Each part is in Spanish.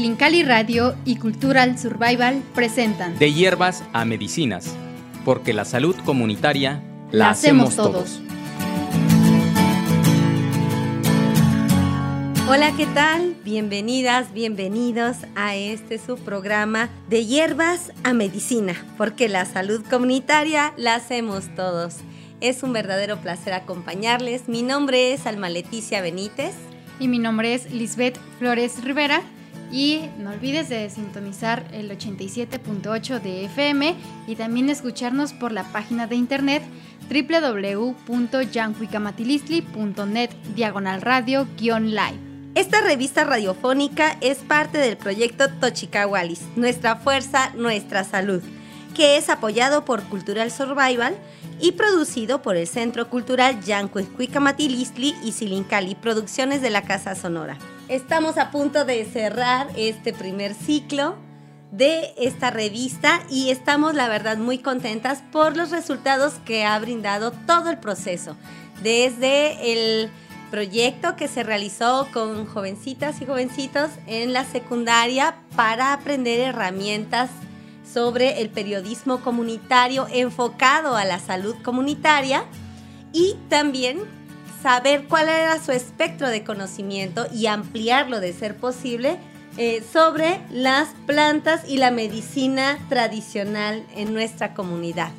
Silincali Radio y Cultural Survival presentan De hierbas a medicinas, porque la salud comunitaria la, hacemos todos. Hola, ¿qué tal? Bienvenidas, bienvenidos a este su programa de hierbas a medicina, porque la salud comunitaria la hacemos todos. Es un verdadero placer acompañarles. Mi nombre es Alma Leticia Benítez. Y mi nombre es Lisbeth Flores Rivera. Y no olvides de sintonizar el 87.8 de FM y también escucharnos por la página de internet www.yancuicamatilistli.net diagonal radio-live. Esta revista radiofónica es parte del proyecto Tochicahualis, Nuestra Fuerza, Nuestra Salud, que es apoyado por Cultural Survival y producido por el Centro Cultural Yancuicuicamatilistli y Silincali, producciones de la Casa Sonora. Estamos a punto de cerrar este primer ciclo de esta revista y estamos la verdad muy contentas por los resultados que ha brindado todo el proceso, desde el proyecto que se realizó con jovencitas y jovencitos en la secundaria para aprender herramientas sobre el periodismo comunitario enfocado a la salud comunitaria y también saber cuál era su espectro de conocimiento y ampliarlo de ser posible eh, sobre las plantas y la medicina tradicional en nuestra comunidad.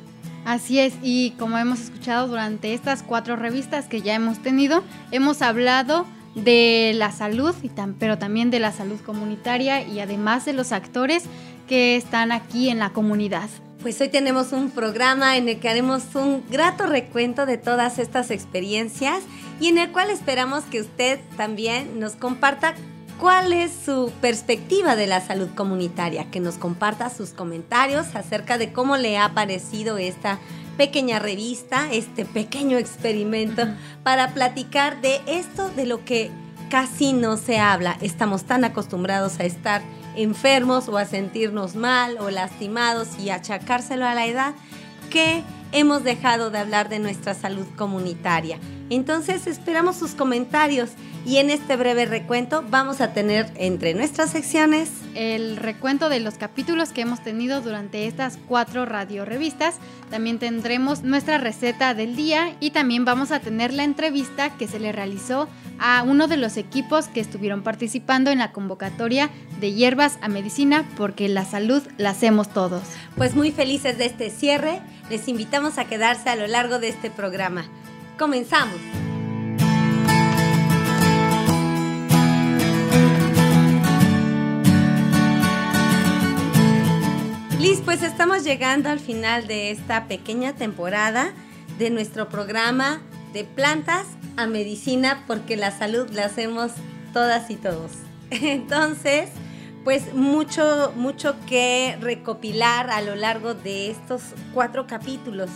Así es, y como hemos escuchado durante estas cuatro revistas que ya hemos tenido, hemos hablado de la salud, pero también de la salud comunitaria y además de los actores que están aquí en la comunidad. Pues hoy tenemos un programa en el que haremos un grato recuento de todas estas experiencias y en el cual esperamos que usted también nos comparta cuál es su perspectiva de la salud comunitaria, que nos comparta sus comentarios acerca de cómo le ha parecido esta pequeña revista, este pequeño experimento para platicar de esto de lo que casi no se habla. Estamos tan acostumbrados a estar enfermos o a sentirnos mal o lastimados y achacárselo a la edad que hemos dejado de hablar de nuestra salud comunitaria. Entonces esperamos sus comentarios y en este breve recuento vamos a tener entre nuestras secciones el recuento de los capítulos que hemos tenido durante estas cuatro radio revistas. También tendremos nuestra receta del día y también vamos a tener la entrevista que se le realizó a uno de los equipos que estuvieron participando en la convocatoria de hierbas a medicina porque la salud la hacemos todos. Pues muy felices de este cierre, les invitamos a quedarse a lo largo de este programa. Comenzamos. Liz, pues estamos llegando al final de esta pequeña temporada de nuestro programa de plantas a medicina porque la salud la hacemos todas y todos. Entonces, pues mucho, mucho que recopilar a lo largo de estos cuatro capítulos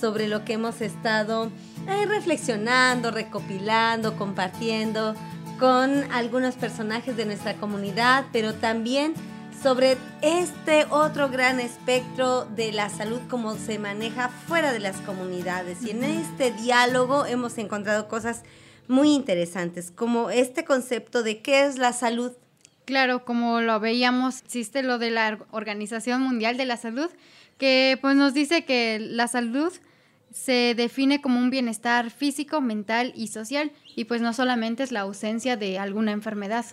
sobre lo que hemos estado eh, reflexionando, recopilando, compartiendo con algunos personajes de nuestra comunidad, pero también sobre este otro gran espectro de la salud como se maneja fuera de las comunidades. Y en este diálogo hemos encontrado cosas muy interesantes, como este concepto de qué es la salud. Claro, como lo veíamos, existe lo de la Organización Mundial de la Salud, que pues nos dice que la salud se define como un bienestar físico, mental y social, y pues no solamente es la ausencia de alguna enfermedad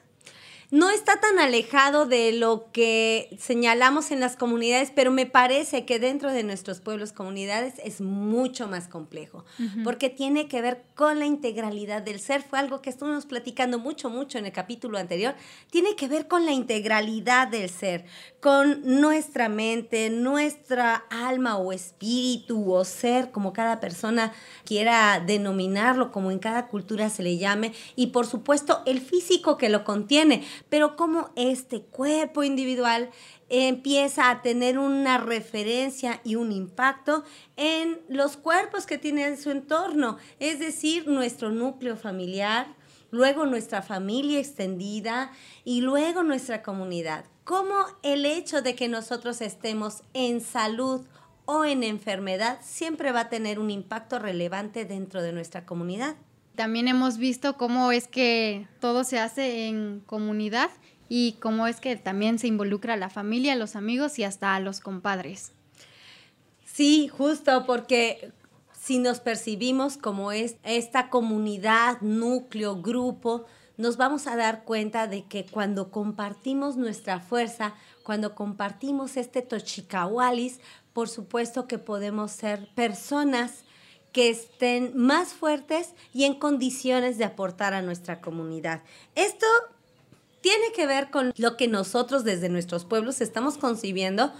no está tan alejado de lo que señalamos en las comunidades, pero me parece que dentro de nuestros pueblos, comunidades, es mucho más complejo, porque tiene que ver con la integralidad del ser. Fue algo que estuvimos platicando mucho, mucho en el capítulo anterior. Tiene que ver con la integralidad del ser, con nuestra mente, nuestra alma o espíritu o ser, como cada persona quiera denominarlo, como en cada cultura se le llame, y por supuesto el físico que lo contiene pero cómo este cuerpo individual empieza a tener una referencia y un impacto en los cuerpos que tiene en su entorno, es decir, nuestro núcleo familiar, luego nuestra familia extendida y luego nuestra comunidad. Cómo el hecho de que nosotros estemos en salud o en enfermedad siempre va a tener un impacto relevante dentro de nuestra comunidad. También hemos visto cómo es que todo se hace en comunidad y cómo es que también se involucra a la familia, a los amigos y hasta a los compadres. Sí, justo porque si nos percibimos como es, esta comunidad, núcleo, grupo, nos vamos a dar cuenta de que cuando compartimos nuestra fuerza, cuando compartimos este tochicahualis, por supuesto que podemos ser personas que estén más fuertes y en condiciones de aportar a nuestra comunidad. Esto tiene que ver con lo que nosotros desde nuestros pueblos estamos concibiendo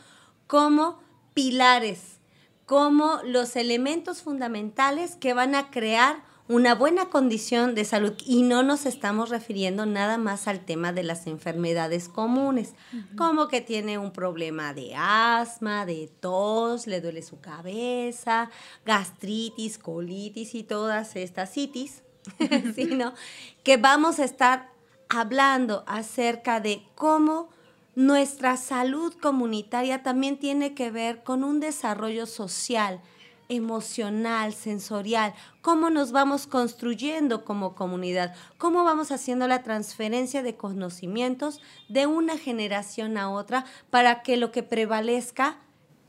como pilares, como los elementos fundamentales que van a crear una buena condición de salud. Y no nos estamos refiriendo nada más al tema de las enfermedades comunes, como que tiene un problema de asma, de tos, le duele su cabeza, gastritis, colitis y todas estas citis, sino que vamos a estar hablando acerca de cómo nuestra salud comunitaria también tiene que ver con un desarrollo social, emocional, sensorial, cómo nos vamos construyendo como comunidad, cómo vamos haciendo la transferencia de conocimientos de una generación a otra para que lo que prevalezca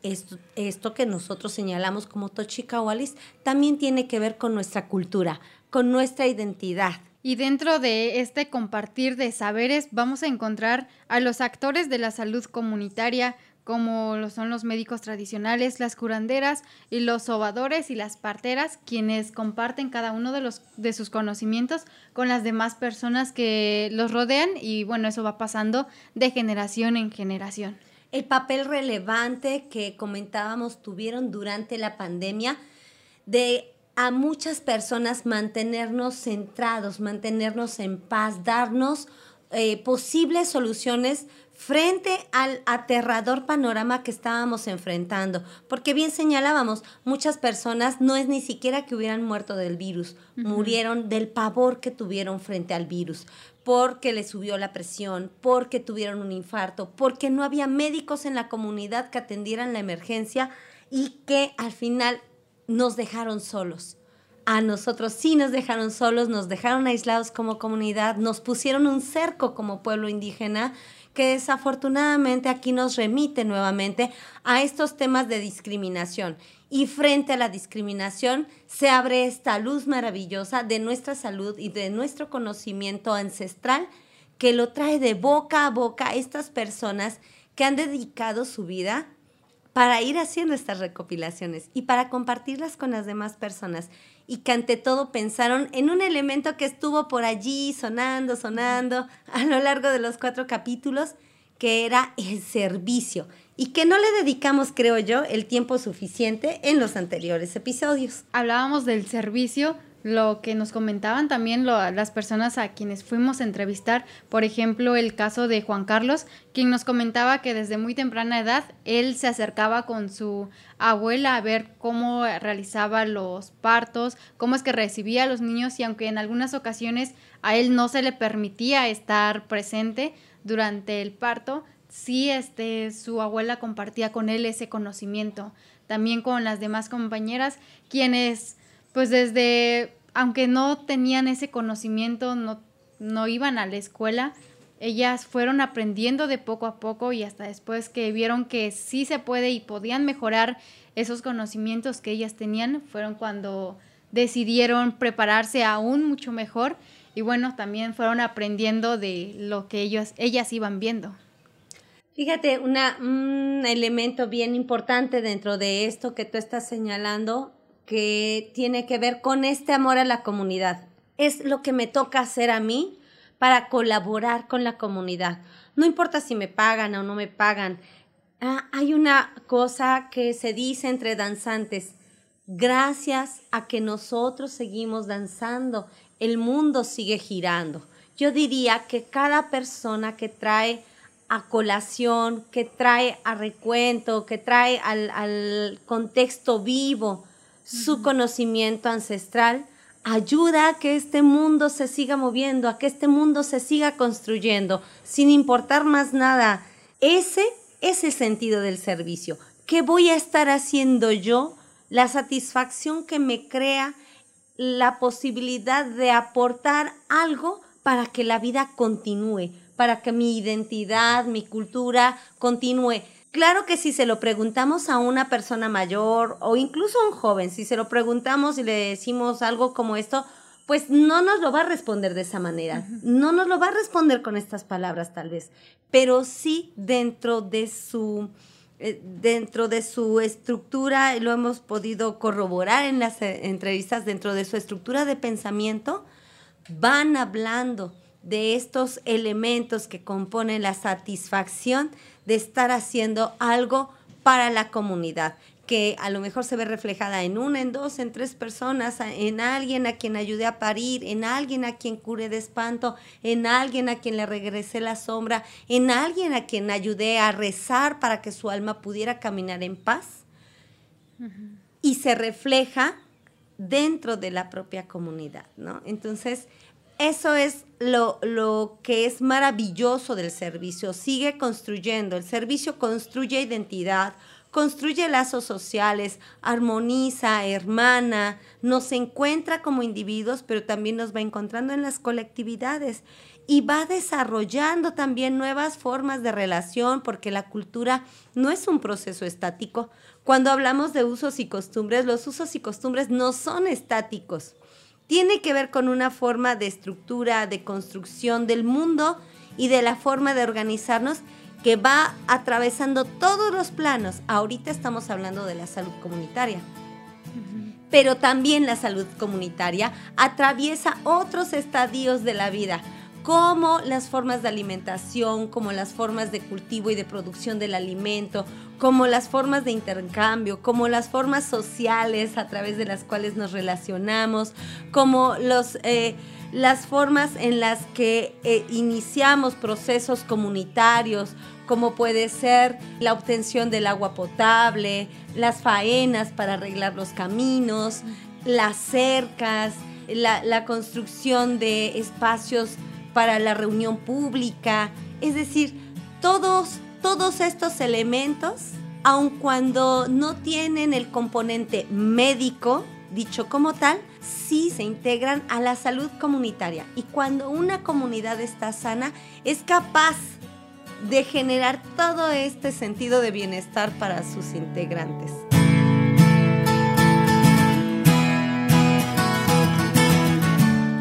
esto, esto, que nosotros señalamos como Tochicahualis también tiene que ver con nuestra cultura, con nuestra identidad. Y dentro de este compartir de saberes vamos a encontrar a los actores de la salud comunitaria, como lo son los médicos tradicionales, las curanderas y los sobadores y las parteras, quienes comparten cada uno de, los, de sus conocimientos con las demás personas que los rodean y bueno, eso va pasando de generación en generación. El papel relevante que comentábamos tuvieron durante la pandemia de a muchas personas mantenernos centrados, mantenernos en paz, darnos eh, posibles soluciones frente al aterrador panorama que estábamos enfrentando. Porque bien señalábamos, muchas personas no es ni siquiera que hubieran muerto del virus, murieron del pavor que tuvieron frente al virus, porque les subió la presión, porque tuvieron un infarto, porque no había médicos en la comunidad que atendieran la emergencia y que al final nos dejaron solos. A nosotros sí nos dejaron solos, nos dejaron aislados como comunidad, nos pusieron un cerco como pueblo indígena que desafortunadamente aquí nos remite nuevamente a estos temas de discriminación. Y frente a la discriminación se abre esta luz maravillosa de nuestra salud y de nuestro conocimiento ancestral que lo trae de boca a boca estas personas que han dedicado su vida para ir haciendo estas recopilaciones y para compartirlas con las demás personas y que ante todo pensaron en un elemento que estuvo por allí sonando, sonando a lo largo de los cuatro capítulos, que era el servicio y que no le dedicamos, creo yo, el tiempo suficiente en los anteriores episodios. Hablábamos del servicio, lo que nos comentaban también las personas a quienes fuimos a entrevistar, por ejemplo, el caso de Juan Carlos, quien nos comentaba que desde muy temprana edad él se acercaba con su abuela a ver cómo realizaba los partos, cómo es que recibía a los niños y aunque en algunas ocasiones a él no se le permitía estar presente durante el parto, sí este su abuela compartía con él ese conocimiento, también con las demás compañeras quienes pues desde, aunque no tenían ese conocimiento, no, no iban a la escuela, ellas fueron aprendiendo de poco a poco y hasta después que vieron que sí se puede y podían mejorar esos conocimientos que ellas tenían, fueron cuando decidieron prepararse aún mucho mejor y bueno, también fueron aprendiendo de lo que ellos, ellas iban viendo. Fíjate, una, un elemento bien importante dentro de esto que tú estás señalando que tiene que ver con este amor a la comunidad. Es lo que me toca hacer a mí para colaborar con la comunidad. No importa si me pagan o no me pagan. Ah, hay una cosa que se dice entre danzantes. Gracias a que nosotros seguimos danzando, el mundo sigue girando. Yo diría que cada persona que trae a colación, que trae a recuento, que trae al, al contexto vivo su conocimiento ancestral, ayuda a que este mundo se siga moviendo, a que este mundo se siga construyendo, sin importar más nada. Ese es el sentido del servicio. ¿Qué voy a estar haciendo yo? La satisfacción que me crea la posibilidad de aportar algo para que la vida continúe, para que mi identidad, mi cultura continúe. Claro que si se lo preguntamos a una persona mayor o incluso a un joven, si se lo preguntamos y le decimos algo como esto, pues no nos lo va a responder de esa manera, no nos lo va a responder con estas palabras tal vez, pero sí dentro de su eh, dentro de su estructura, lo hemos podido corroborar en las eh, entrevistas, dentro de su estructura de pensamiento, van hablando de estos elementos que componen la satisfacción de estar haciendo algo para la comunidad que a lo mejor se ve reflejada en una, en dos, en tres personas, en alguien a quien ayude a parir, en alguien a quien cure de espanto, en alguien a quien le regrese la sombra, en alguien a quien ayude a rezar para que su alma pudiera caminar en paz. Y se refleja dentro de la propia comunidad, ¿no? Entonces, eso es lo, lo, que es maravilloso del servicio. Sigue construyendo. El servicio construye identidad, construye lazos sociales, armoniza, hermana, nos encuentra como individuos, pero también nos va encontrando en las colectividades y va desarrollando también nuevas formas de relación, porque la cultura no es un proceso estático. Cuando hablamos de usos y costumbres, los usos y costumbres no son estáticos tiene que ver con una forma de estructura, de construcción del mundo y de la forma de organizarnos que va atravesando todos los planos. Ahorita estamos hablando de la salud comunitaria. Pero también la salud comunitaria atraviesa otros estadios de la vida, como las formas de alimentación, como las formas de cultivo y de producción del alimento, como las formas de intercambio, como las formas sociales a través de las cuales nos relacionamos, como los, eh, las formas en las que eh, iniciamos procesos comunitarios, como puede ser la obtención del agua potable, las faenas para arreglar los caminos, las cercas, la, la construcción de espacios para la reunión pública, es decir, todos, todos estos elementos, aun cuando no tienen el componente médico, dicho como tal, sí se integran a la salud comunitaria. Y cuando una comunidad está sana, es capaz de generar todo este sentido de bienestar para sus integrantes.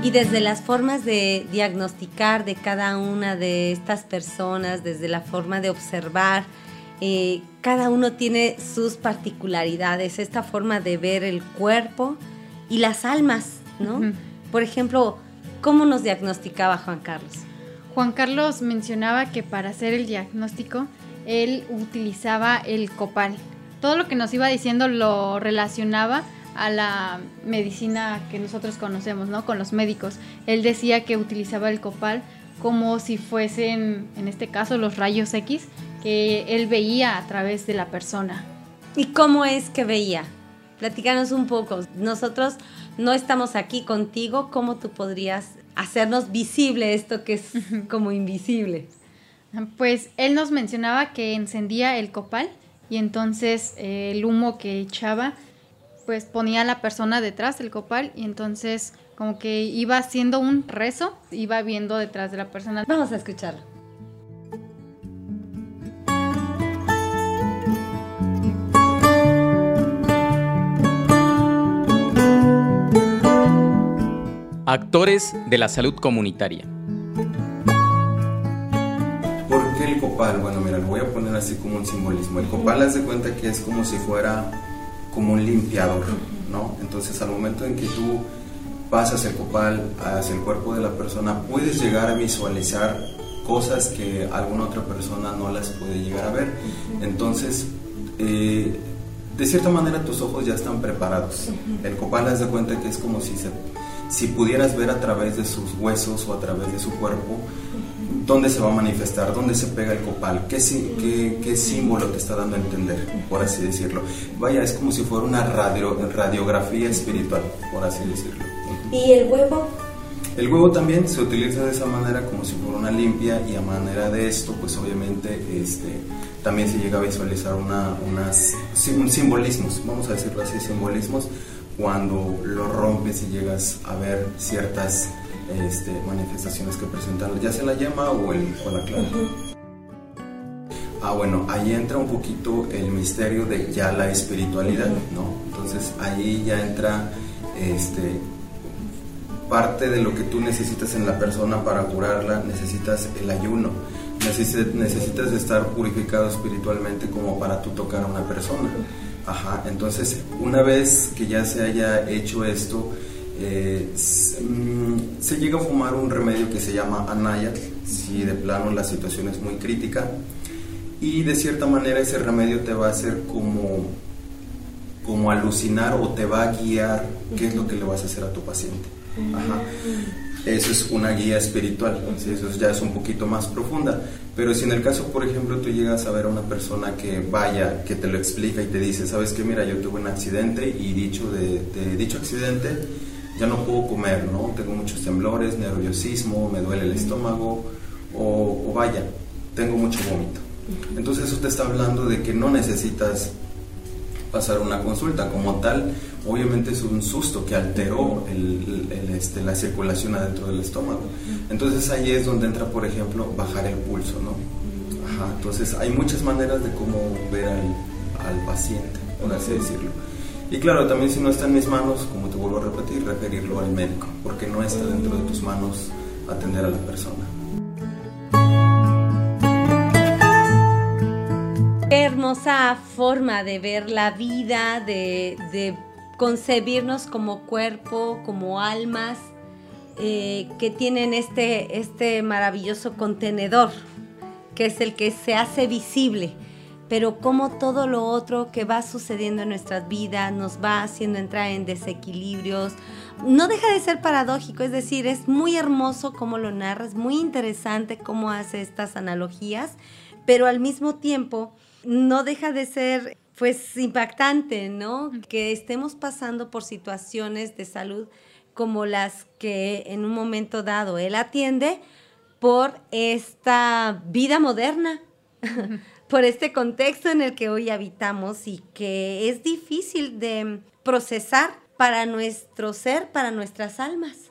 Y desde las formas de diagnosticar de cada una de estas personas, desde la forma de observar, eh, cada uno tiene sus particularidades, esta forma de ver el cuerpo y las almas, ¿no? Por ejemplo, ¿cómo nos diagnosticaba Juan Carlos? Juan Carlos mencionaba que para hacer el diagnóstico él utilizaba el copal. Todo lo que nos iba diciendo lo relacionaba a la medicina que nosotros conocemos, ¿no? Con los médicos. Él decía que utilizaba el copal como si fuesen, en este caso, los rayos X que él veía a través de la persona. ¿Y cómo es que veía? Platícanos un poco. Nosotros no estamos aquí contigo. ¿Cómo tú podrías hacernos visible esto que es como invisible? Pues él nos mencionaba que encendía el copal y entonces eh, el humo que echaba pues ponía a la persona detrás del copal y entonces como que iba haciendo un rezo, iba viendo detrás de la persona. Vamos a escuchar. Actores de la salud comunitaria. ¿Por qué el copal? Bueno, mira, lo voy a poner así como un simbolismo. El copal, haz de cuenta que es como si fuera como un limpiador, ¿no? Entonces al momento en que tú pasas el copal hacia el cuerpo de la persona, puedes llegar a visualizar cosas que alguna otra persona no las puede llegar a ver. Entonces, eh, de cierta manera tus ojos ya están preparados. El copal, haz de cuenta que es como si, se, si pudieras ver a través de sus huesos o a través de su cuerpo dónde se va a manifestar, dónde se pega el copal, qué, qué, qué símbolo te está dando a entender, por así decirlo. Vaya, es como si fuera una radio, radiografía espiritual, por así decirlo. ¿Y el huevo? El huevo también se utiliza de esa manera como si fuera una limpia y a manera de esto, pues obviamente este, también se llega a visualizar una, unas, un simbolismos, vamos a decirlo así, simbolismos, cuando lo rompes y llegas a ver ciertas este, manifestaciones que presentan ya sea la yema o, el, o la clara. Ah, bueno, ahí entra un poquito el misterio de ya la espiritualidad, ¿no? Entonces ahí ya entra este, parte de lo que tú necesitas en la persona para curarla, necesitas el ayuno, necesitas estar purificado espiritualmente como para tú tocar a una persona. Ajá, entonces una vez que ya se haya hecho esto, eh, mm, se llega a fumar un remedio que se llama Anaya, si de plano la situación es muy crítica, y de cierta manera ese remedio te va a hacer como, como alucinar o te va a guiar qué es lo que le vas a hacer a tu paciente. Ajá. Eso es una guía espiritual, eso ya es un poquito más profunda. Pero si en el caso, por ejemplo, tú llegas a ver a una persona que vaya, que te lo explica y te dice, sabes que mira, yo tuve un accidente y dicho de, dicho accidente ya no puedo comer, ¿no? Tengo muchos temblores, nerviosismo, me duele el estómago o, o vaya, tengo mucho vómito. Entonces eso te está hablando de que no necesitas pasar una consulta como tal obviamente es un susto que alteró este, la circulación adentro del estómago. Entonces ahí es donde entra, por ejemplo, bajar el pulso, ¿no? Ajá, entonces hay muchas maneras de cómo ver al, paciente, por así decirlo. Y claro, también si no está en mis manos, como te vuelvo a repetir, referirlo al médico, porque no está dentro de tus manos atender a la persona. Qué hermosa forma de ver la vida, de, de concebirnos como cuerpo, como almas, eh, que tienen este, este maravilloso contenedor, que es el que se hace visible, pero como todo lo otro que va sucediendo en nuestras vidas nos va haciendo entrar en desequilibrios, no deja de ser paradójico, es decir, es muy hermoso cómo lo narras, muy interesante cómo hace estas analogías, pero al mismo tiempo no deja de ser pues impactante, ¿no? Que estemos pasando por situaciones de salud como las que en un momento dado él atiende por esta vida moderna, por este contexto en el que hoy habitamos y que es difícil de procesar para nuestro ser, para nuestras almas.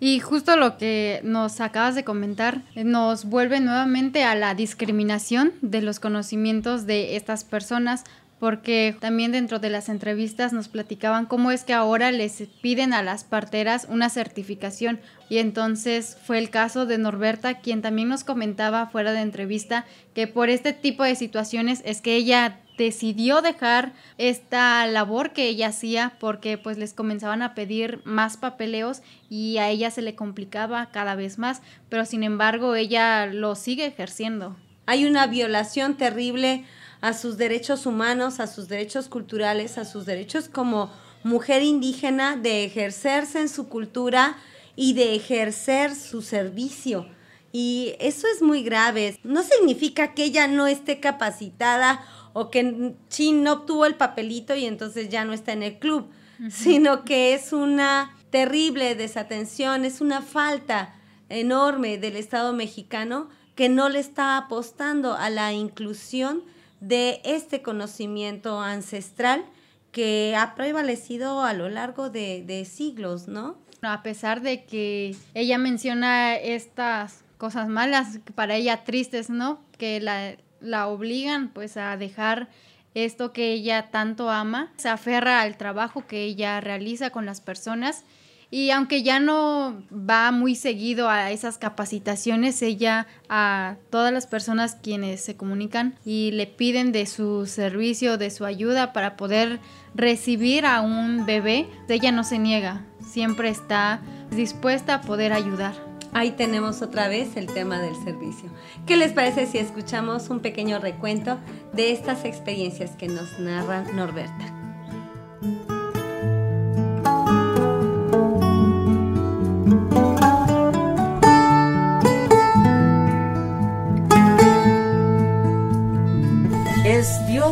Y justo lo que nos acabas de comentar nos vuelve nuevamente a la discriminación de los conocimientos de estas personas porque también dentro de las entrevistas nos platicaban cómo es que ahora les piden a las parteras una certificación. Y entonces fue el caso de Norberta quien también nos comentaba fuera de entrevista que por este tipo de situaciones es que ella decidió dejar esta labor que ella hacía porque pues les comenzaban a pedir más papeleos y a ella se le complicaba cada vez más, pero sin embargo ella lo sigue ejerciendo. Hay una violación terrible a sus derechos humanos, a sus derechos culturales, a sus derechos como mujer indígena de ejercerse en su cultura y de ejercer su servicio. Y eso es muy grave. No significa que ella no esté capacitada o que Chin no obtuvo el papelito y entonces ya no está en el club, sino que es una terrible desatención, es una falta enorme del Estado mexicano que no le está apostando a la inclusión de este conocimiento ancestral que ha prevalecido a lo largo de, siglos, ¿no? A pesar de que ella menciona estas cosas malas, para ella tristes, ¿no? Que la, la obligan pues a dejar esto que ella tanto ama, se aferra al trabajo que ella realiza con las personas y aunque ya no va muy seguido a esas capacitaciones, ella a todas las personas quienes se comunican y le piden de su servicio, de su ayuda para poder recibir a un bebé, ella no se niega, siempre está dispuesta a poder ayudar. Ahí tenemos otra vez el tema del servicio. ¿Qué les parece si escuchamos un pequeño recuento de estas experiencias que nos narra Norberta?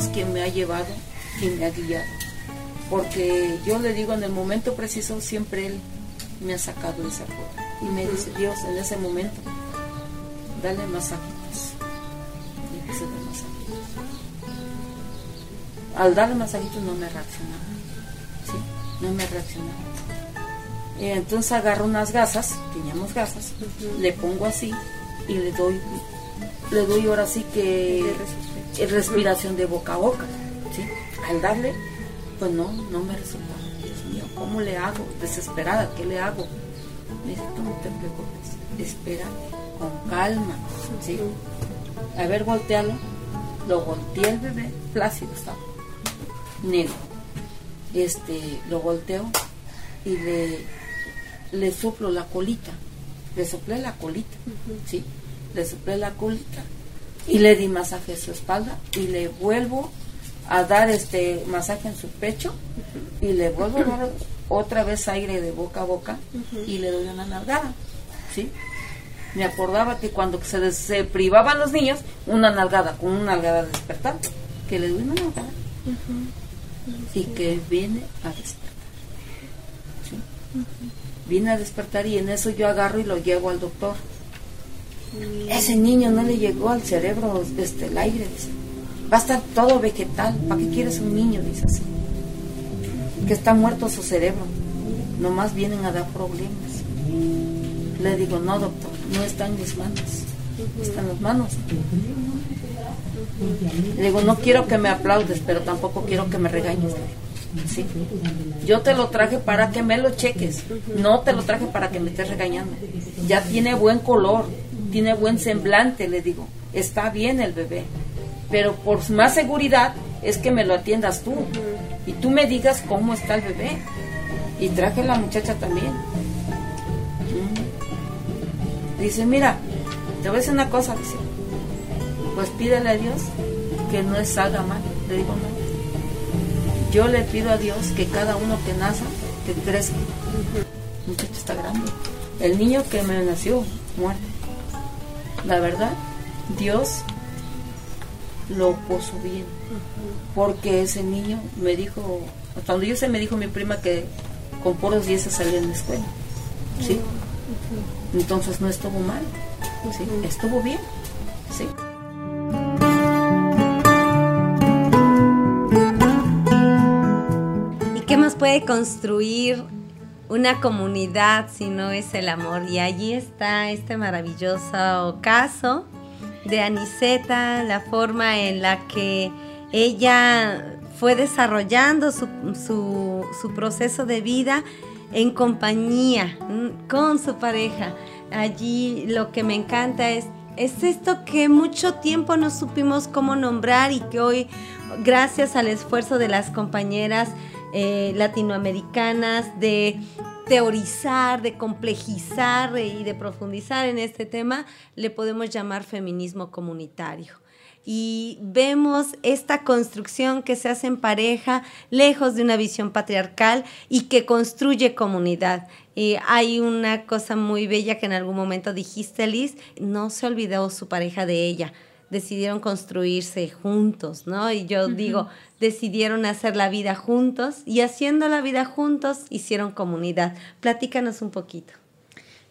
quien me ha llevado, quien me ha guiado. Porque yo le digo, en el momento preciso, siempre Él me ha sacado de esa cueva. Y me dice, Dios, en ese momento, dale masajitos. Y empecé a dar masajitos. Al darle masajitos no me reaccionaba. ¿sí? No me reaccionaba. Eh, entonces agarro unas gasas, teníamos gasas, le pongo así y le doy, le doy ahora sí que respiración de boca a boca. ¿sí? Al darle, pues no, no me resulta. ¿Cómo le hago? Desesperada, ¿qué le hago? Me dice, tú no te preocupes, espera con calma. ¿sí? A ver, voltealo. Lo volteé el bebé, plácido estaba, negro. Este, lo volteo y le, le soplo la colita. Le soplé la colita, ¿sí? Le soplé la colita y le di masaje a su espalda y le vuelvo a dar este masaje en su pecho y le vuelvo a dar otra vez aire de boca a boca y le doy una nalgada, ¿sí? Me acordaba que cuando se, se privaban los niños, una nalgada, con una nalgada despertar, que le doy una nalgada y que viene a despertar. ¿sí? Viene a despertar y en eso yo agarro y lo llevo al doctor. Ese niño no le llegó al cerebro este, el aire. Va a estar todo vegetal. ¿Para qué quieres un niño? Dice así. Que está muerto su cerebro. Nomás vienen a dar problemas. Le digo, no, doctor, no está en mis manos. Está en las manos. Le digo, no quiero que me aplaudes, pero tampoco quiero que me regañes. ¿Sí? Yo te lo traje para que me lo cheques. No te lo traje para que me estés regañando. Ya tiene buen color, tiene buen semblante, le digo. Está bien el bebé. Pero por más seguridad es que me lo atiendas tú. Y tú me digas cómo está el bebé. Y traje a la muchacha también. Dice, mira, te voy a decir una cosa, dice. Pues pídele a Dios que no salga mal. Le digo, no. Yo le pido a Dios que cada uno que naza, que crezca. El muchacho está grande. El niño que me nació, muerto. La verdad, Dios lo puso bien. Porque ese niño me dijo, donde yo sé, me dijo mi prima que con puros 10 se salía en la escuela. ¿Sí? Entonces no estuvo mal. ¿Sí? Estuvo bien. ¿Sí? ¿Y qué más puede construir una comunidad si no es el amor? Y allí está este maravilloso caso de Aniceta, la forma en la que ella fue desarrollando su, su, proceso de vida en compañía, con su pareja. Allí lo que me encanta es es esto que mucho tiempo no supimos cómo nombrar y que hoy, gracias al esfuerzo de las compañeras eh, latinoamericanas de teorizar, de complejizar y de profundizar en este tema, le podemos llamar feminismo comunitario y vemos esta construcción que se hace en pareja, lejos de una visión patriarcal y que construye comunidad. Y hay una cosa muy bella que en algún momento dijiste, Liz, no se olvidó su pareja de ella, decidieron construirse juntos, ¿no? Y yo digo, decidieron hacer la vida juntos y haciendo la vida juntos hicieron comunidad. Platícanos un poquito.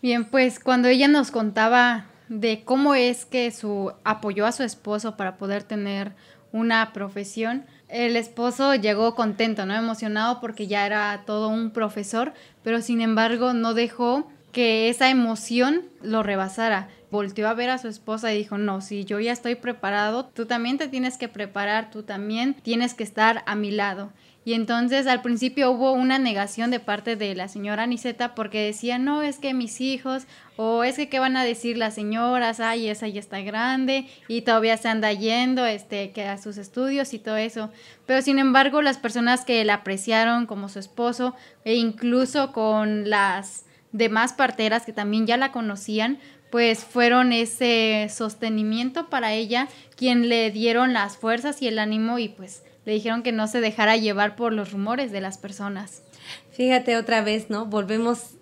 Bien, pues cuando ella nos contaba de cómo es que su apoyó a su esposo para poder tener una profesión, el esposo llegó contento, ¿no? Emocionado porque ya era todo un profesor, pero sin embargo no dejó que esa emoción lo rebasara. Volteó a ver a su esposa y dijo, no, si yo ya estoy preparado, tú también te tienes que preparar, tú también tienes que estar a mi lado. Y entonces al principio hubo una negación de parte de la señora Aniceta porque decía, no, es que mis hijos, o es que qué van a decir las señoras, ay, esa ya está grande y todavía se anda yendo este, que a sus estudios y todo eso. Pero sin embargo, las personas que la apreciaron como su esposo e incluso con las demás parteras que también ya la conocían, pues fueron ese sostenimiento para ella quien le dieron las fuerzas y el ánimo y pues le dijeron que no se dejara llevar por los rumores de las personas. Fíjate otra vez, ¿no? Volvemos,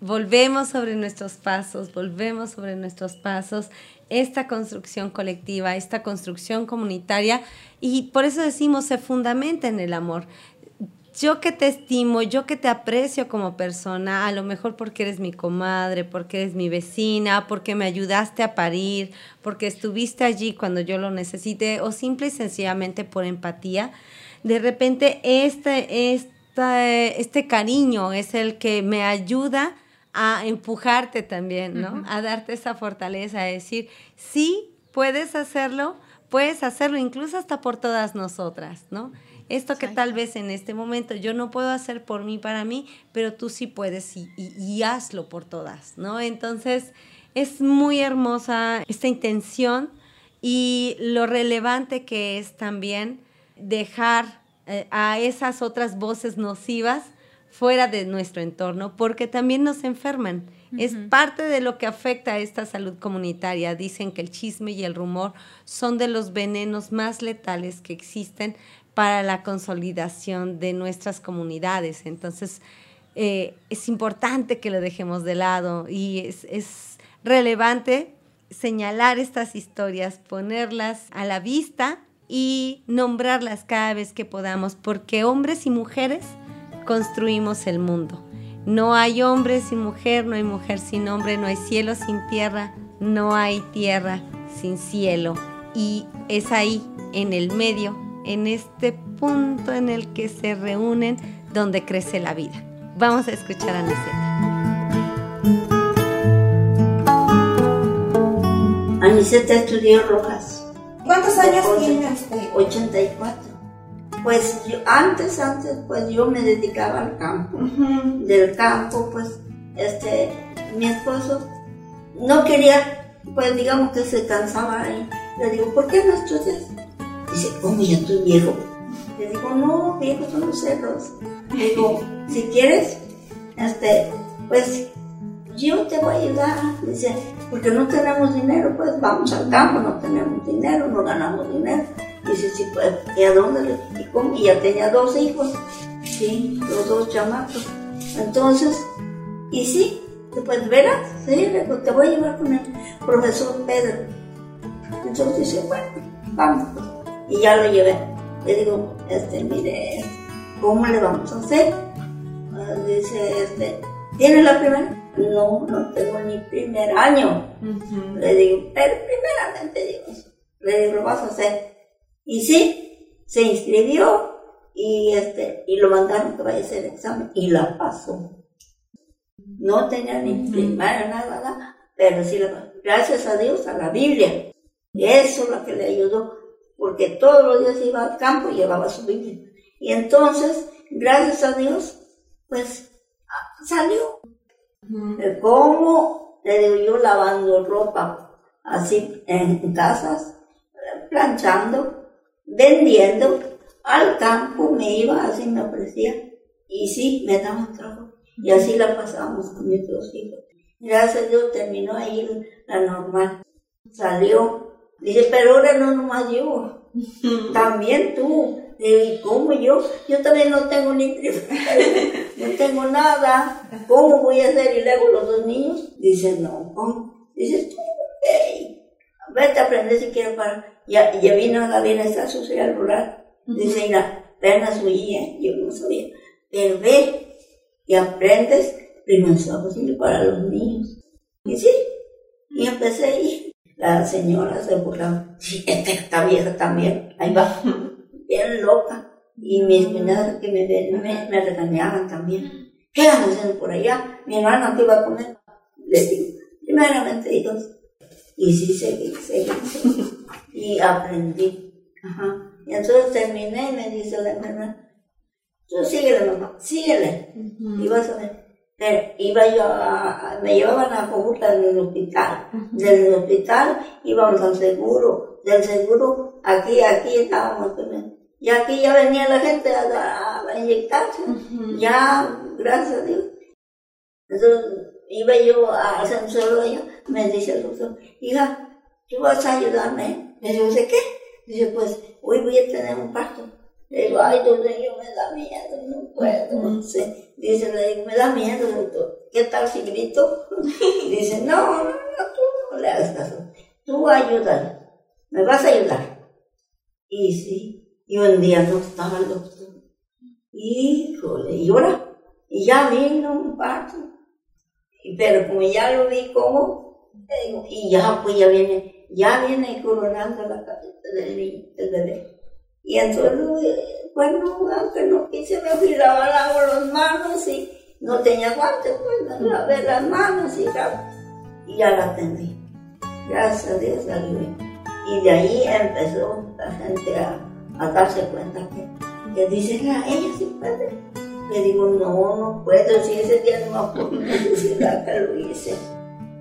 volvemos sobre nuestros pasos, volvemos sobre nuestros pasos, esta construcción colectiva, esta construcción comunitaria, y por eso decimos se fundamenta en el amor yo que te estimo, yo que te aprecio como persona, a lo mejor porque eres mi comadre, porque eres mi vecina, porque me ayudaste a parir, porque estuviste allí cuando yo lo necesité, o simple y sencillamente por empatía, de repente este, este cariño es el que me ayuda a empujarte también, ¿no? A darte esa fortaleza, a decir, sí, puedes hacerlo, puedes hacerlo incluso hasta por todas nosotras, ¿no? Esto que tal vez en este momento yo no puedo hacer por mí, para mí, pero tú sí puedes y, y hazlo por todas, ¿no? Entonces, es muy hermosa esta intención y lo relevante que es también dejar eh, a esas otras voces nocivas fuera de nuestro entorno porque también nos enferman. Es parte de lo que afecta a esta salud comunitaria. Dicen que el chisme y el rumor son de los venenos más letales que existen para la consolidación de nuestras comunidades. Entonces, eh, es importante que lo dejemos de lado y es, es relevante señalar estas historias, ponerlas a la vista y nombrarlas cada vez que podamos, porque hombres y mujeres construimos el mundo. No hay hombre sin mujer, no hay mujer sin hombre, no hay cielo sin tierra, no hay tierra sin cielo. Y es ahí, en el medio, en este punto en el que se reúnen, donde crece la vida. Vamos a escuchar a Aniceta. Aniceta estudió Rojas. ¿Cuántos años tiene usted? 84. Pues yo, antes, antes, pues yo me dedicaba al campo. Del campo, pues, este, mi esposo no quería, pues digamos que se cansaba ahí. Le digo, ¿por qué no estudias? Dice, ¿cómo ya estoy viejo? Le digo, no, viejo son los cerros. Le digo, si quieres, este, pues yo te voy a ayudar. Dice, porque no tenemos dinero, pues vamos al campo, no tenemos dinero, no ganamos dinero. Dice, sí, pues, ¿y a dónde ¿Y, cómo? y ya tenía dos hijos, sí, los dos chamacos. Entonces, y sí, pues verás, sí, te voy a llevar con el profesor Pedro. Entonces dice, bueno, vamos. Y ya lo llevé. Le digo, este, mire, ¿cómo le vamos a hacer? Ah, dice, este, ¿tiene la primera? No, no tengo ni primer año. Le digo, pero primeramente Dios, le digo, lo vas a hacer. Y sí, se inscribió y, este, y lo mandaron que vaya a hacer el examen y la pasó. No tenía ni primaria, nada, nada, pero sí la pasó. Gracias a Dios, a la Biblia. Eso es lo que le ayudó, porque todos los días iba al campo y llevaba su Biblia. Y entonces, gracias a Dios, pues salió. ¿Cómo? Le digo yo lavando ropa, así en casas, planchando, vendiendo, al campo me iba, así me ofrecía, y sí, me daban trabajo. Y así la pasábamos con mis dos hijos. Gracias a Dios terminó ahí la normal. Salió. Dice, pero ahora no nomás yo, también tú. ¿y cómo yo? Yo también no tengo ni no tengo nada. ¿Cómo voy a hacer? Y luego los dos niños. Dice, no, ¿cómo? Dice, tú, hey, vete a aprender si quieres para. Ya, ya vino a la bienestar social rural. Dice, mira, apenas oía, yo no sabía. Pero ve y aprendes primero posible para los niños. Y sí, y empecé ahí. La señora se burlaba. Sí, esta está vieja también. Ahí va bien loca. Y mis cuñadas que me, me, me regañaban también. ¿Qué andas haciendo por allá? Mi hermana te iba a comer. Les digo, primeramente Dios. Y sí, seguí, seguí, Y aprendí. Ajá. Y entonces terminé y me dice la hermana, tú síguele, mamá, síguele. Y vas a ver. Pero iba yo a, me llevaban a Cojutla del hospital. Del hospital íbamos al seguro. Del seguro, aquí, aquí estábamos y aquí ya venía la gente a, inyectarse, ya, gracias a Dios. Entonces, iba yo a hacer allá, me dice el doctor, hija, ¿tú vas a ayudarme? Le digo, ¿de qué? Dice, pues, hoy voy a tener un parto. Le digo, ay, doctor, yo me da miedo, no puedo. Dice, le digo, me da miedo, doctor. ¿Qué tal si grito? Dice, no, no, no, tú no le hagas caso. Tú ayúdale, me vas a ayudar. Y sí, y un día no estaba el doctor. Híjole, y llora. Y ya vino un parto. Pero como ya lo vi como, y ya pues ya viene, ya viene coronando la cabeza del, del bebé. Y entonces, bueno, aunque no quise, me afilaba la No tenía guantes, pues me lavé las manos y ya, y ya la atendí. Gracias a Dios bien. Y de ahí empezó la gente a, a darse cuenta que, que dice, "Ah, ella sí puede. Le digo, no, no puedo, si ese día no va por necesidad que lo hice.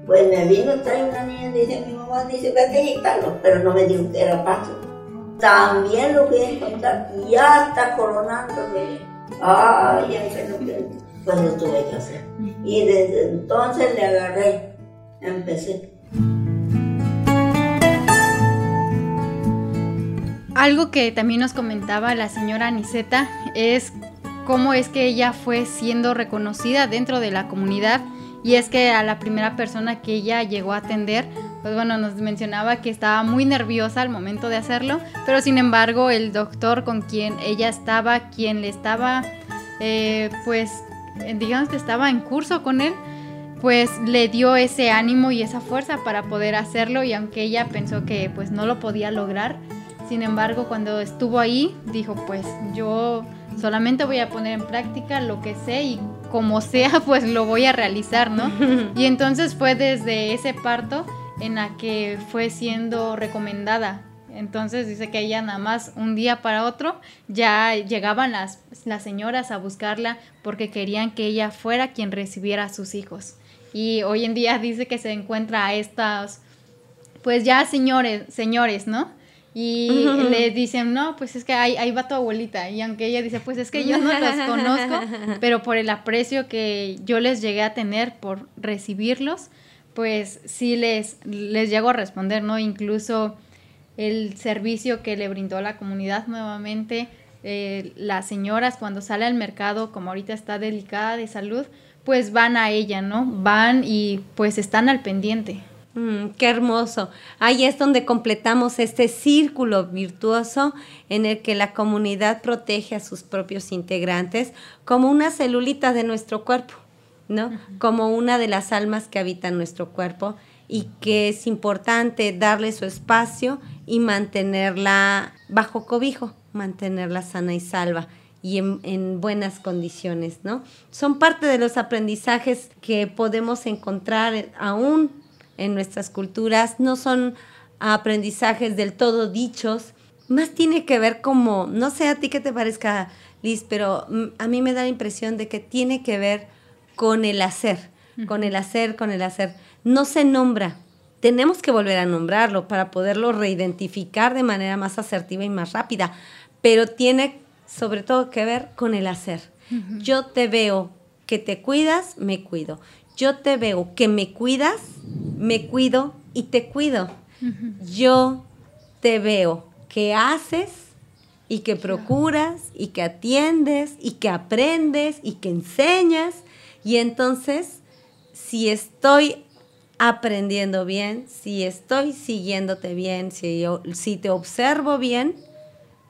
Pues me vino, trae una niña, dice mi mamá, dice, vete a pero no me dijo que era paso. También lo voy a encontrar, y ya está coronándome. Ay, ay, que no quiero. Pues lo tuve que hacer. Y desde entonces le agarré, empecé. Algo que también nos comentaba la señora Aniceta es cómo es que ella fue siendo reconocida dentro de la comunidad y es que a la primera persona que ella llegó a atender, pues bueno, nos mencionaba que estaba muy nerviosa al momento de hacerlo, pero sin embargo el doctor con quien ella estaba, quien le estaba, eh, pues digamos que estaba en curso con él, pues le dio ese ánimo y esa fuerza para poder hacerlo y aunque ella pensó que pues no lo podía lograr, sin embargo cuando estuvo ahí dijo pues yo solamente voy a poner en práctica lo que sé y como sea pues lo voy a realizar, ¿no? y entonces fue desde ese parto en la que fue siendo recomendada. Entonces dice que ella nada más un día para otro ya llegaban las, las señoras a buscarla porque querían que ella fuera quien recibiera a sus hijos. Y hoy en día dice que se encuentra a estas, pues ya señores, señores, ¿no? Y le dicen, no, pues es que ahí, ahí va tu abuelita. Y aunque ella dice, pues es que yo no los conozco, pero por el aprecio que yo les llegué a tener por recibirlos, pues sí les, les llego a responder, ¿no? Incluso el servicio que le brindó la comunidad nuevamente, eh, las señoras cuando sale al mercado, como ahorita está delicada de salud, pues van a ella, ¿no? Van y pues están al pendiente. Mm, qué hermoso. Ahí es donde completamos este círculo virtuoso en el que la comunidad protege a sus propios integrantes como una celulita de nuestro cuerpo, ¿no? Como una de las almas que habitan nuestro cuerpo y que es importante darle su espacio y mantenerla bajo cobijo, mantenerla sana y salva y en, en, buenas condiciones, ¿no? Son parte de los aprendizajes que podemos encontrar aún en nuestras culturas, no son aprendizajes del todo dichos, más tiene que ver como, no sé a ti qué te parezca, Liz, pero a mí me da la impresión de que tiene que ver con el hacer, con el hacer, con el hacer. No se nombra, tenemos que volver a nombrarlo para poderlo reidentificar de manera más asertiva y más rápida, pero tiene sobre todo que ver con el hacer. Uh -huh. Yo te veo que te cuidas, me cuido. Yo te veo que me cuidas, me cuido y te cuido. Uh -huh. Yo te veo que haces y que procuras y que atiendes y que aprendes y que enseñas. Y entonces, si estoy aprendiendo bien, si estoy siguiéndote bien, si, yo, si te observo bien,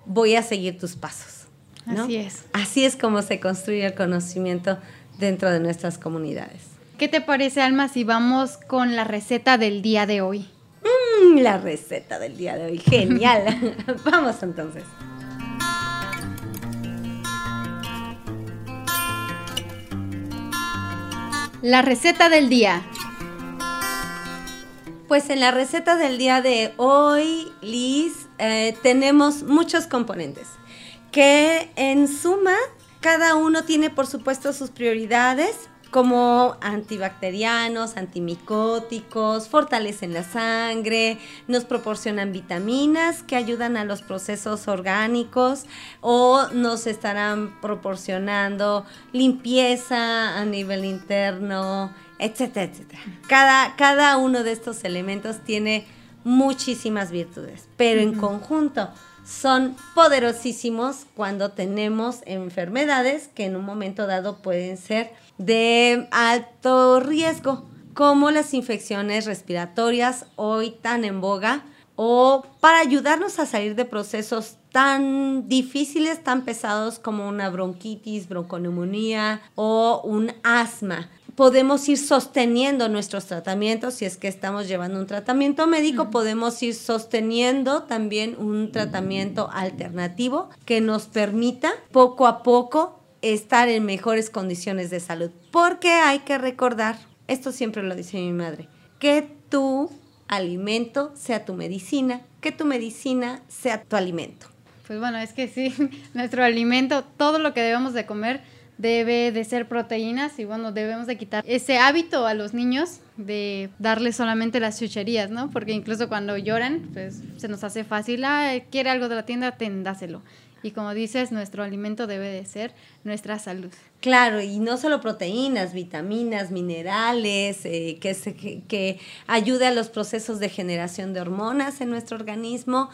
voy a seguir tus pasos. ¿no? Así es. Así es como se construye el conocimiento dentro de nuestras comunidades. ¿Qué te parece, Alma, si vamos con la receta del día de hoy? Mm, la receta del día de hoy, genial. vamos entonces. La receta del día. Pues en la receta del día de hoy, Liz, eh, tenemos muchos componentes que en suma cada uno tiene por supuesto sus prioridades como antibacterianos, antimicóticos, fortalecen la sangre, nos proporcionan vitaminas que ayudan a los procesos orgánicos o nos estarán proporcionando limpieza a nivel interno, etcétera, etcétera. Cada, cada uno de estos elementos tiene muchísimas virtudes, pero en conjunto son poderosísimos cuando tenemos enfermedades que en un momento dado pueden ser de alto riesgo, como las infecciones respiratorias hoy tan en boga, o para ayudarnos a salir de procesos tan difíciles, tan pesados como una bronquitis, bronconeumonía o un asma podemos ir sosteniendo nuestros tratamientos, si es que estamos llevando un tratamiento médico, uh -huh. podemos ir sosteniendo también un tratamiento alternativo que nos permita poco a poco estar en mejores condiciones de salud. Porque hay que recordar, esto siempre lo dice mi madre, que tu alimento sea tu medicina, que tu medicina sea tu alimento. Pues bueno, es que sí, nuestro alimento, todo lo que debemos de comer debe de ser proteínas y bueno, debemos de quitar ese hábito a los niños de darles solamente las chucherías, ¿no? Porque incluso cuando lloran, pues se nos hace fácil, ah, quiere algo de la tienda, tendáselo. Y como dices, nuestro alimento debe de ser nuestra salud. Claro, y no solo proteínas, vitaminas, minerales, eh, que, se, que, que ayude a los procesos de generación de hormonas en nuestro organismo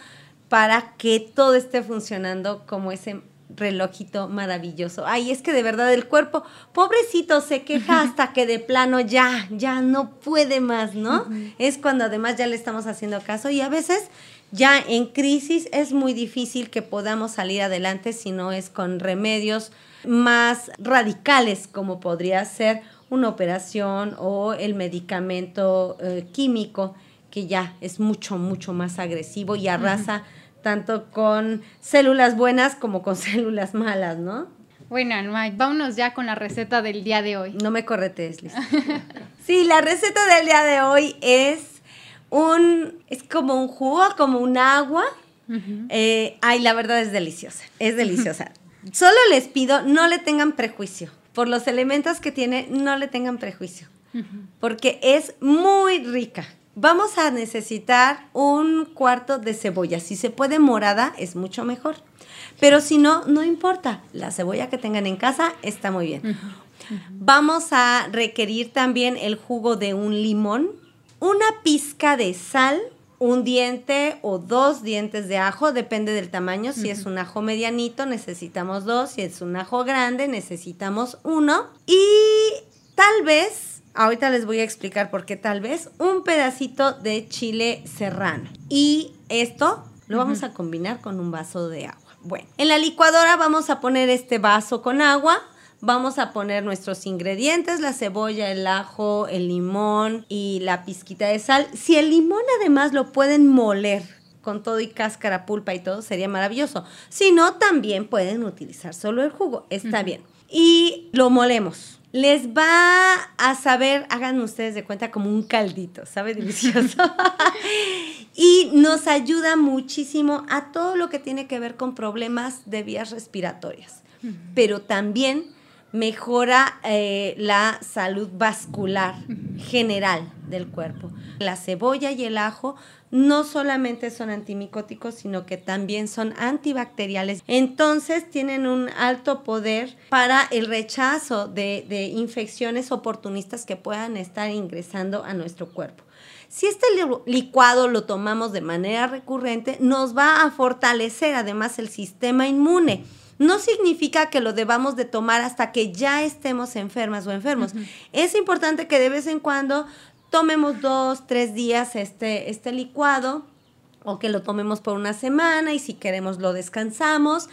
para que todo esté funcionando como ese relojito maravilloso. Ay, es que de verdad el cuerpo, pobrecito, se queja hasta que de plano ya, ya no puede más, ¿no? Es cuando además ya le estamos haciendo caso y a veces ya en crisis es muy difícil que podamos salir adelante si no es con remedios más radicales como podría ser una operación o el medicamento eh, químico que ya es mucho, mucho más agresivo y arrasa tanto con células buenas como con células malas, ¿no? Bueno, Mike, vámonos ya con la receta del día de hoy. No me corretes, Liz. sí, la receta del día de hoy es un, es como un jugo, como un agua. Eh, ay, la verdad es deliciosa, es deliciosa. Solo les pido, no le tengan prejuicio. Por los elementos que tiene, no le tengan prejuicio. Porque es muy rica. Vamos a necesitar un cuarto de cebolla. Si se puede morada, es mucho mejor. Pero si no, no importa. La cebolla que tengan en casa está muy bien. Vamos a requerir también el jugo de un limón, una pizca de sal, un diente o dos dientes de ajo, depende del tamaño. Si es un ajo medianito, necesitamos dos. Si es un ajo grande, necesitamos uno. Y tal vez Ahorita les voy a explicar por qué tal vez un pedacito de chile serrano. Y esto lo vamos a combinar con un vaso de agua. Bueno, en la licuadora vamos a poner este vaso con agua. Vamos a poner nuestros ingredientes, la cebolla, el ajo, el limón y la pizquita de sal. Si el limón además lo pueden moler con todo y cáscara, pulpa y todo, sería maravilloso. Si no, también pueden utilizar solo el jugo. Está bien. Y lo molemos les va a saber, hagan ustedes de cuenta como un caldito, ¿sabe? Delicioso. y nos ayuda muchísimo a todo lo que tiene que ver con problemas de vías respiratorias, pero también mejora eh, la salud vascular general del cuerpo. La cebolla y el ajo no solamente son antimicóticos, sino que también son antibacteriales. Entonces tienen un alto poder para el rechazo de, de infecciones oportunistas que puedan estar ingresando a nuestro cuerpo. Si este licuado lo tomamos de manera recurrente, nos va a fortalecer además el sistema inmune no significa que lo debamos de tomar hasta que ya estemos enfermas o enfermos. Es importante que de vez en cuando tomemos dos, tres días este, este licuado o que lo tomemos por una semana y si queremos lo descansamos.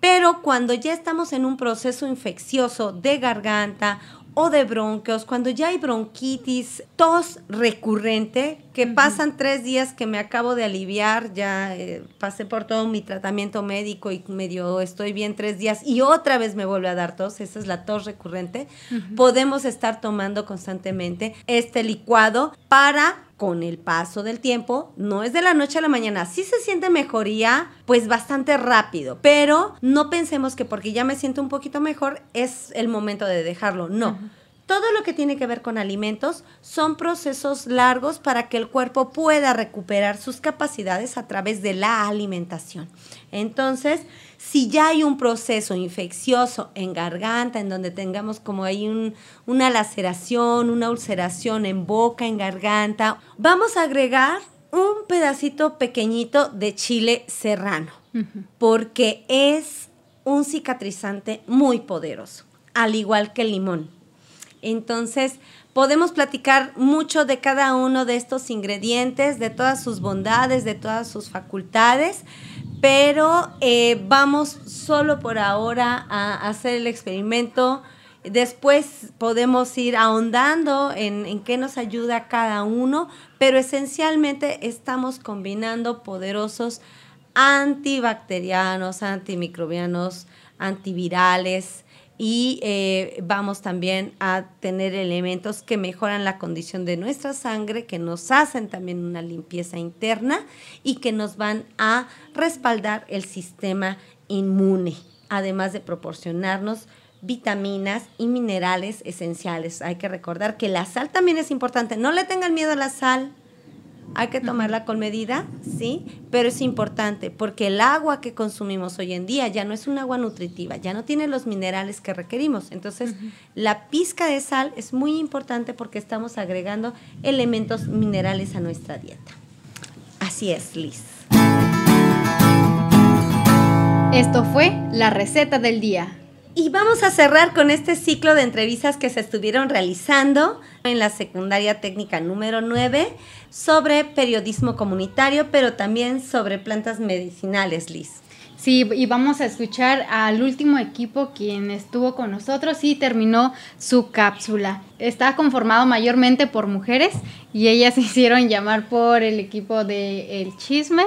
Pero cuando ya estamos en un proceso infeccioso de garganta o de bronquios, cuando ya hay bronquitis, tos recurrente, que pasan tres días que me acabo de aliviar, ya eh, pasé por todo mi tratamiento médico y medio estoy bien tres días y otra vez me vuelve a dar tos, esa es la tos recurrente, podemos estar tomando constantemente este licuado para con el paso del tiempo, no es de la noche a la mañana, sí se siente mejoría, pues bastante rápido, pero no pensemos que porque ya me siento un poquito mejor es el momento de dejarlo, no. Todo lo que tiene que ver con alimentos son procesos largos para que el cuerpo pueda recuperar sus capacidades a través de la alimentación. Entonces, si ya hay un proceso infeccioso en garganta, en donde tengamos como hay una laceración, una ulceración en boca, en garganta, vamos a agregar un pedacito pequeñito de chile serrano, porque es un cicatrizante muy poderoso, al igual que el limón. Entonces, podemos platicar mucho de cada uno de estos ingredientes, de todas sus bondades, de todas sus facultades, pero eh, vamos solo por ahora a hacer el experimento. Después podemos ir ahondando en, en, qué nos ayuda cada uno, pero esencialmente estamos combinando poderosos antibacterianos, antimicrobianos, antivirales, y eh, vamos también a tener elementos que mejoran la condición de nuestra sangre, que nos hacen también una limpieza interna y que nos van a respaldar el sistema inmune, además de proporcionarnos vitaminas y minerales esenciales. Hay que recordar que la sal también es importante. No le tengan miedo a la sal. Hay que tomarla con medida, sí, pero es importante porque el agua que consumimos hoy en día ya no es un agua nutritiva, ya no tiene los minerales que requerimos. Entonces, la pizca de sal es muy importante porque estamos agregando elementos minerales a nuestra dieta. Así es, Liz. Esto fue la receta del día. Y vamos a cerrar con este ciclo de entrevistas que se estuvieron realizando en la secundaria técnica número 9 sobre periodismo comunitario, pero también sobre plantas medicinales, Liz. Sí, y vamos a escuchar al último equipo quien estuvo con nosotros y terminó su cápsula. Está conformado mayormente por mujeres y ellas se hicieron llamar por el equipo de El Chisme.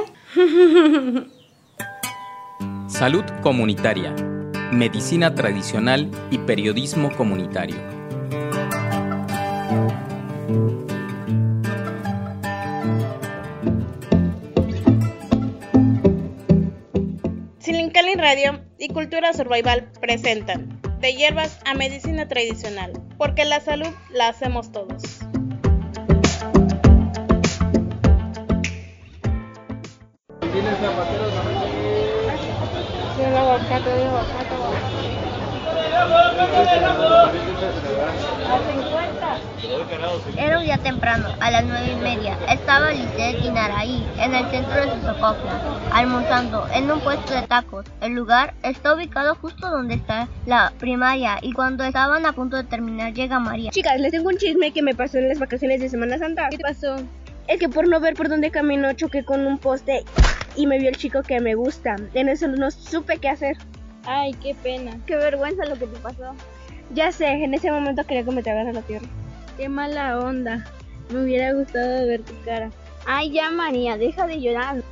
Salud comunitaria medicina tradicional y periodismo comunitario. Silincali Radio y Cultura Survival presentan De hierbas a medicina tradicional, porque la salud la hacemos todos. ¿Tienes era un día temprano, a las nueve y media. Estaba Lisette y Naraí en el centro de Sosocopla, almorzando en un puesto de tacos. El lugar está ubicado justo donde está la primaria y cuando estaban a punto de terminar llega María. Chicas, les tengo un chisme que me pasó en las vacaciones de Semana Santa. ¿Qué pasó? Es que por no ver por dónde camino choqué con un poste y me vio el chico que me gusta. En eso no supe qué hacer. Ay, qué pena. Qué vergüenza lo que te pasó. Ya sé, en ese momento quería que me tragaras a la tierra. Qué mala onda. Me hubiera gustado ver tu cara. Ay, ya María, deja de llorar.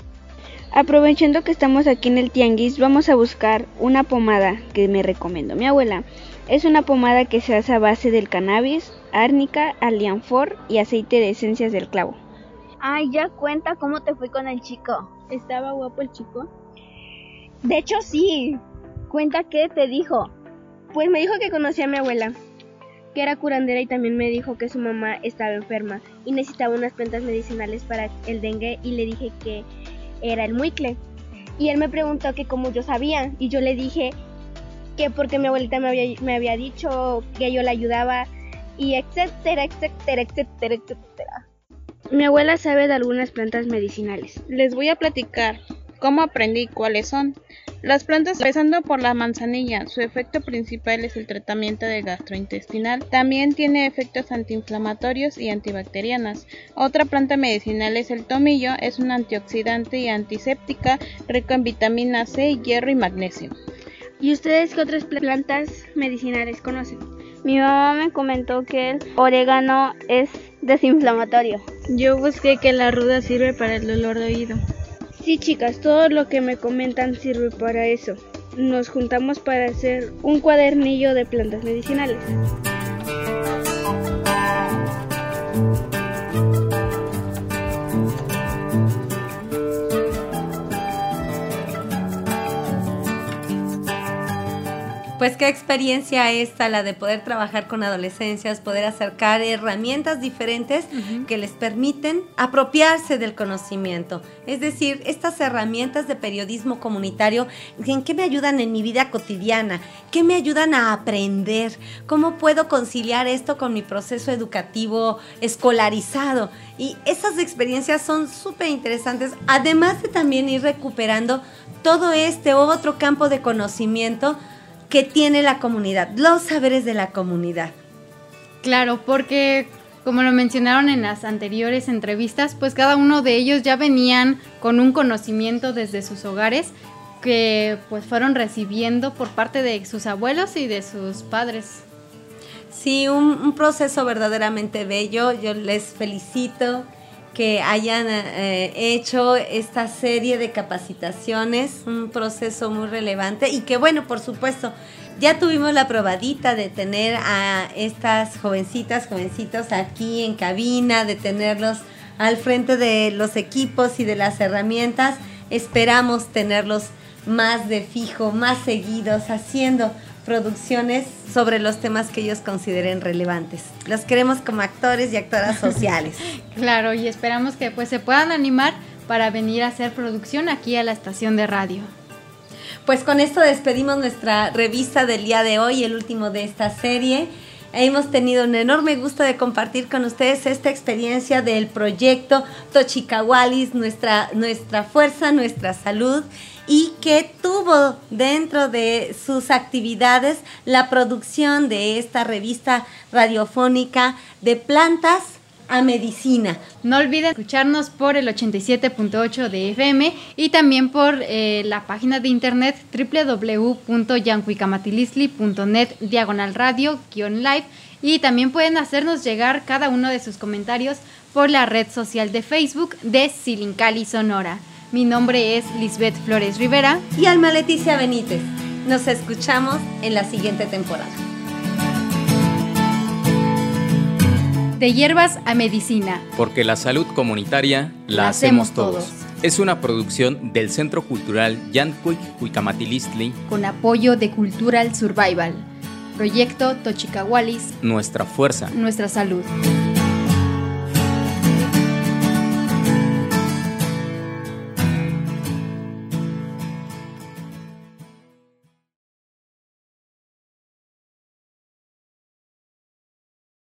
Aprovechando que estamos aquí en el tianguis, vamos a buscar una pomada que me recomendó mi abuela. Es una pomada que se hace a base del cannabis, árnica, alianfor y aceite de esencias del clavo. Ay, ya cuenta cómo te fue con el chico. ¿Estaba guapo el chico? De hecho, sí. Cuenta qué te dijo. Pues me dijo que conocía a mi abuela, que era curandera y también me dijo que su mamá estaba enferma y necesitaba unas plantas medicinales para el dengue y le dije que era el muicle. Y él me preguntó que cómo yo sabía y yo le dije que porque mi abuelita me había, me había dicho que yo la ayudaba y etcétera, etcétera, etcétera, etcétera. Mi abuela sabe de algunas plantas medicinales. Les voy a platicar cómo aprendí cuáles son. Las plantas, empezando por la manzanilla, su efecto principal es el tratamiento de gastrointestinal. También tiene efectos antiinflamatorios y antibacterianas. Otra planta medicinal es el tomillo, es un antioxidante y antiséptica, rico en vitamina C, hierro y magnesio. ¿Y ustedes qué otras plantas medicinales conocen? Mi mamá me comentó que el orégano es desinflamatorio. Yo busqué que la ruda sirve para el dolor de oído. Sí, chicas, todo lo que me comentan sirve para eso. Nos juntamos para hacer un cuadernillo de plantas medicinales. Pues qué experiencia esta, la de poder trabajar con adolescencias, poder acercar herramientas diferentes que les permiten apropiarse del conocimiento. Es decir, estas herramientas de periodismo comunitario, ¿en qué me ayudan en mi vida cotidiana? ¿Qué me ayudan a aprender? ¿Cómo puedo conciliar esto con mi proceso educativo escolarizado? Y esas experiencias son súper interesantes, además de también ir recuperando todo este otro campo de conocimiento que tiene la comunidad, los saberes de la comunidad. Claro, porque como lo mencionaron en las anteriores entrevistas, pues cada uno de ellos ya venían con un conocimiento desde sus hogares que pues fueron recibiendo por parte de sus abuelos y de sus padres. Sí, un, proceso verdaderamente bello. Yo les felicito que hayan eh, hecho esta serie de capacitaciones, un proceso muy relevante y que bueno, por supuesto, Ya tuvimos la probadita de tener a estas jovencitas, jovencitos aquí en cabina, de tenerlos al frente de los equipos y de las herramientas. Esperamos tenerlos más de fijo, más seguidos, haciendo producciones sobre los temas que ellos consideren relevantes. Los queremos como actores y actoras sociales. claro, y esperamos que pues se puedan animar para venir a hacer producción aquí a la estación de radio. Pues con esto despedimos nuestra revista del día de hoy, el último de esta serie. Hemos tenido un enorme gusto de compartir con ustedes esta experiencia del proyecto Tochicahualis, nuestra, nuestra fuerza, nuestra salud y que tuvo dentro de sus actividades la producción de esta revista radiofónica de plantas a medicina. No olviden escucharnos por el 87.8 de FM y también por eh, la página de internet www.yancuicamatilisli.net diagonal radio-live y también pueden hacernos llegar cada uno de sus comentarios por la red social de Facebook de Silincali Sonora. Mi nombre es Lisbeth Flores Rivera. Y Alma Leticia Benítez. Nos escuchamos en la siguiente temporada. De hierbas a medicina. Porque la salud comunitaria la, hacemos todos. Es una producción del Centro Cultural Yancuic Huicamatilistli con apoyo de Cultural Survival. Proyecto Tochicahualis. Nuestra fuerza. Nuestra salud.